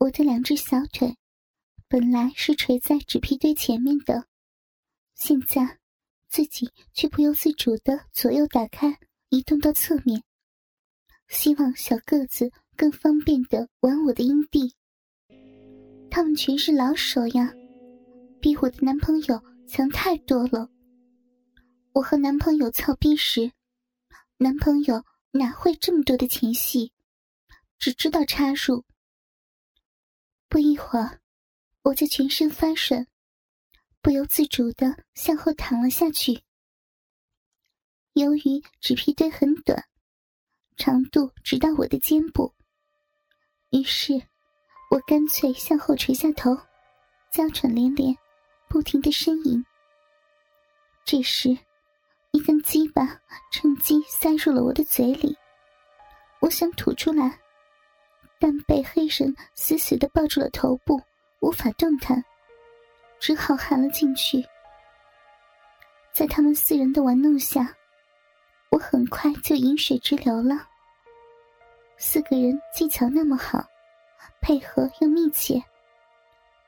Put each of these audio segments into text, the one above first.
我的两只小腿本来是垂在纸皮堆前面的，现在自己却不由自主的左右打开，移动到侧面，希望小个子更方便的玩我的阴蒂。他们全是老手呀，比我的男朋友强太多了。我和男朋友操逼时，男朋友哪会这么多的前戏，只知道插入。不一会儿，我就全身发软，不由自主的向后躺了下去。由于纸皮堆很短，长度直到我的肩部，于是我干脆向后垂下头，娇喘连连，不停的呻吟。这时，一根鸡巴趁机塞入了我的嘴里，我想吐出来。但被黑人死死的抱住了头部，无法动弹，只好含了进去。在他们四人的玩弄下，我很快就饮水直流了。四个人技巧那么好，配合又密切。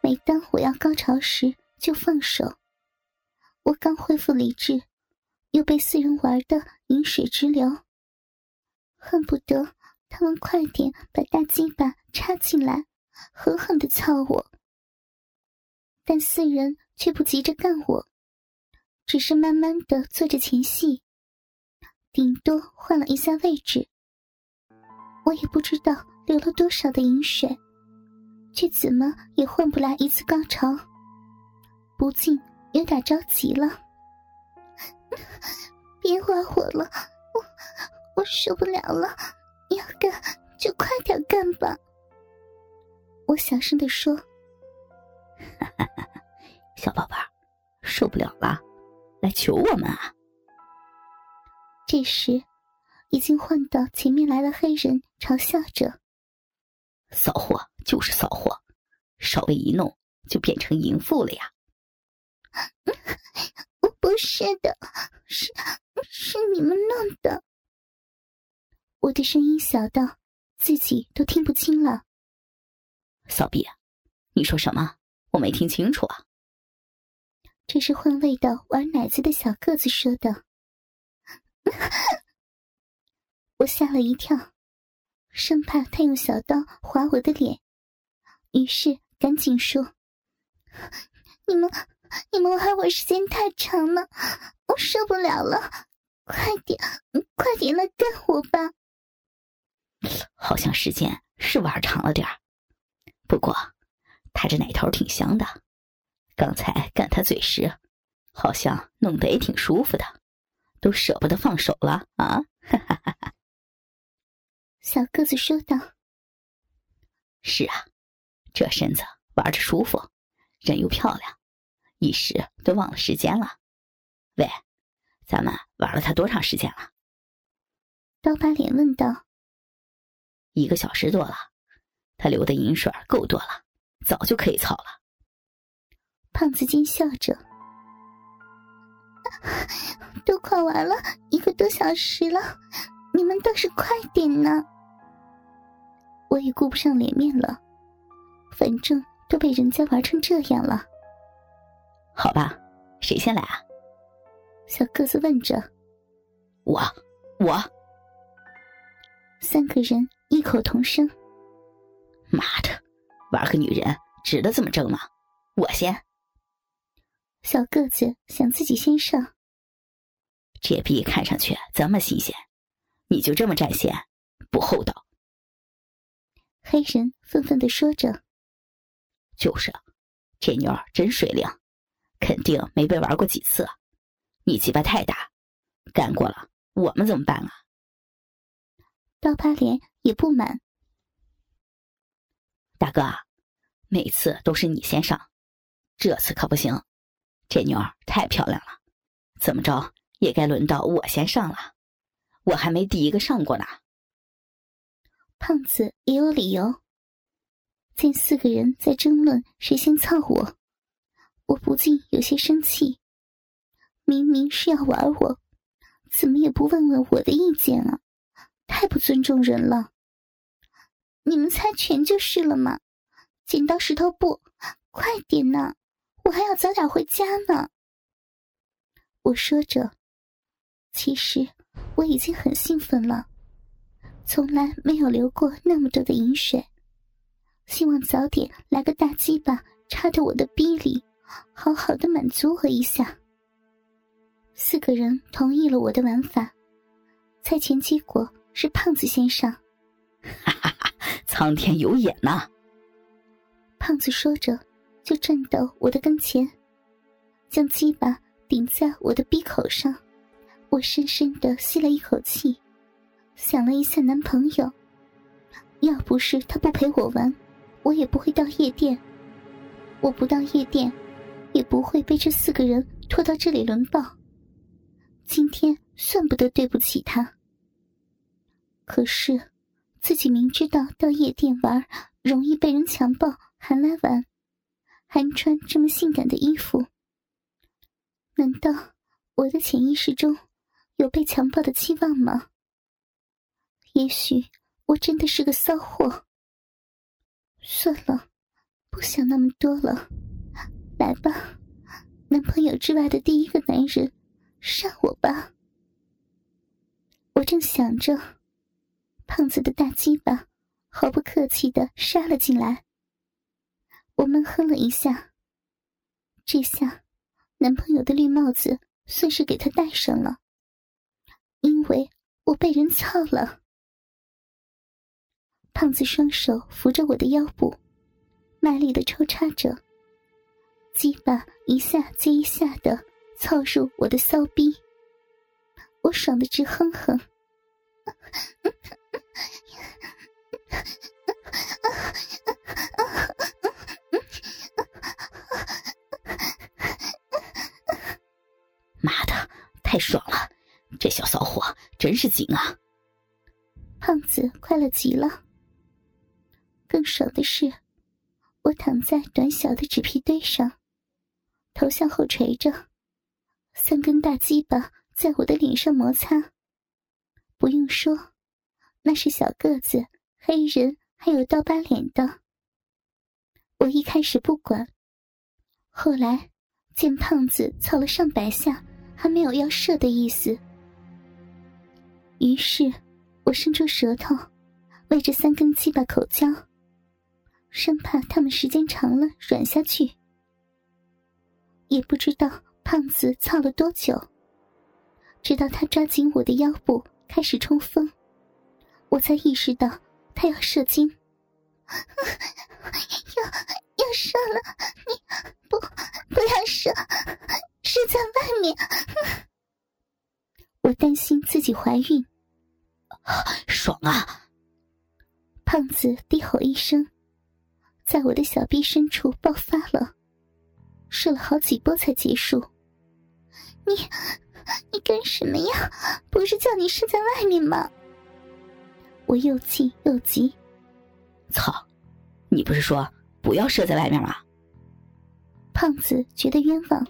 每当我要高潮时，就放手。我刚恢复理智，又被四人玩的饮水直流，恨不得。他们快点把大鸡巴插进来，狠狠的操我。但四人却不急着干我，只是慢慢的做着前戏，顶多换了一下位置。我也不知道流了多少的饮水，却怎么也换不来一次高潮，不禁有点着急了。别玩我了，我我受不了了。要干就快点干吧，我小声的说：“小宝贝儿，受不了了，来求我们啊！”这时，已经换到前面来了黑人嘲笑着：“骚货就是骚货，稍微一弄就变成淫妇了呀！”不是的，是是你们弄的。我的声音小到自己都听不清了。骚逼，你说什么？我没听清楚啊。这是换位的玩奶子的小个子说的。我吓了一跳，生怕他用小刀划我的脸，于是赶紧说：“ 你们，你们玩我时间太长了，我受不了了，快点，快点来干我吧！”好像时间是玩长了点儿，不过他这奶头挺香的，刚才干他嘴时，好像弄得也挺舒服的，都舍不得放手了啊！哈哈哈哈小个子说道：“是啊，这身子玩着舒服，人又漂亮，一时都忘了时间了。喂，咱们玩了他多长时间了？”刀疤脸问道。一个小时多了，他流的银水够多了，早就可以操了。胖子奸笑着：“都快完了一个多小时了，你们倒是快点呢！”我也顾不上脸面了，反正都被人家玩成这样了。好吧，谁先来啊？小个子问着。我，我。三个人。异口同声：“妈的，玩个女人值得这么争吗？我先。”小个子想自己先上。这逼看上去这么新鲜，你就这么占先，不厚道。黑人愤愤的说着：“就是，这妞真水灵，肯定没被玩过几次。你鸡巴太大，干过了，我们怎么办啊？”刀疤脸也不满，大哥，每次都是你先上，这次可不行，这妞儿太漂亮了，怎么着也该轮到我先上了，我还没第一个上过呢。胖子也有理由，见四个人在争论谁先操我，我不禁有些生气，明明是要玩我，怎么也不问问我的意见啊？太不尊重人了！你们猜拳就是了嘛？剪刀石头布，快点呢！我还要早点回家呢。我说着，其实我已经很兴奋了，从来没有流过那么多的饮水，希望早点来个大鸡巴插到我的逼里，好好的满足我一下。四个人同意了我的玩法，猜拳结果是胖子先生。哈哈哈！苍天有眼呐！胖子说着，就站到我的跟前，将鸡巴顶在我的鼻口上。我深深的吸了一口气，想了一下男朋友，要不是他不陪我玩，我也不会到夜店。我不到夜店，也不会被这四个人拖到这里轮暴。今天算不得对不起他。可是，自己明知道到夜店玩容易被人强暴，还来玩，还穿这么性感的衣服，难道我的潜意识中有被强暴的期望吗？也许我真的是个骚货。算了，不想那么多了，来吧，男朋友之外的第一个男人。杀我吧！我正想着，胖子的大鸡巴毫不客气的杀了进来。我闷哼了一下，这下男朋友的绿帽子算是给他戴上了，因为我被人操了。胖子双手扶着我的腰部，卖力的抽插着，鸡巴一下接一下的。操入我的骚逼，我爽的直哼哼。妈的，太爽了！这小骚货真是紧啊！胖子快乐极了。更爽的是，我躺在短小的纸皮堆上，头向后垂着。三根大鸡巴在我的脸上摩擦，不用说，那是小个子、黑人还有刀疤脸的。我一开始不管，后来见胖子操了上百下还没有要射的意思，于是我伸出舌头喂着三根鸡巴口交，生怕他们时间长了软下去。也不知道。胖子操了多久？直到他抓紧我的腰部开始冲锋，我才意识到他要射精。要要射了，你不不要射，射在外面。我担心自己怀孕，爽啊！胖子低吼一声，在我的小臂深处爆发了，射了好几波才结束。你，你干什么呀？不是叫你射在外面吗？我又气又急。操！你不是说不要射在外面吗？胖子觉得冤枉。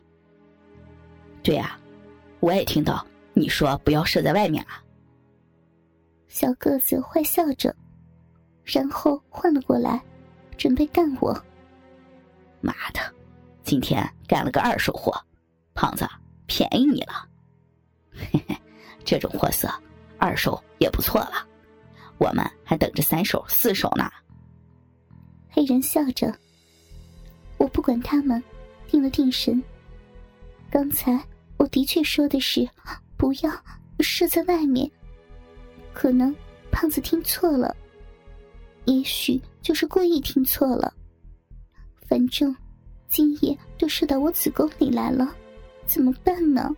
对呀，我也听到你说不要射在外面啊。小个子坏笑着，然后换了过来，准备干我。妈的，今天干了个二手货，胖子。便宜你了，嘿嘿，这种货色，二手也不错了。我们还等着三手、四手呢。黑人笑着，我不管他们，定了定神。刚才我的确说的是不要射在外面，可能胖子听错了，也许就是故意听错了。反正今夜都射到我子宫里来了。怎么办呢？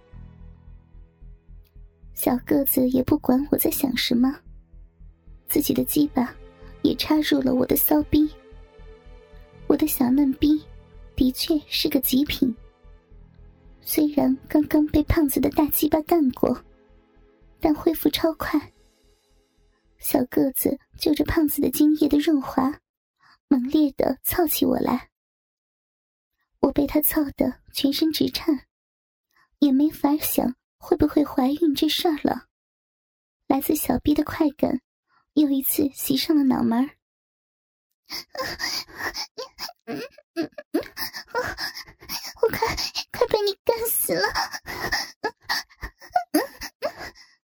小个子也不管我在想什么，自己的鸡巴也插入了我的骚逼。我的小嫩逼的确是个极品，虽然刚刚被胖子的大鸡巴干过，但恢复超快。小个子就着胖子的精液的润滑，猛烈的操起我来。我被他操得全身直颤。也没法想会不会怀孕这事儿了。来自小 B 的快感，又一次袭上了脑门儿。我快快被你干死了。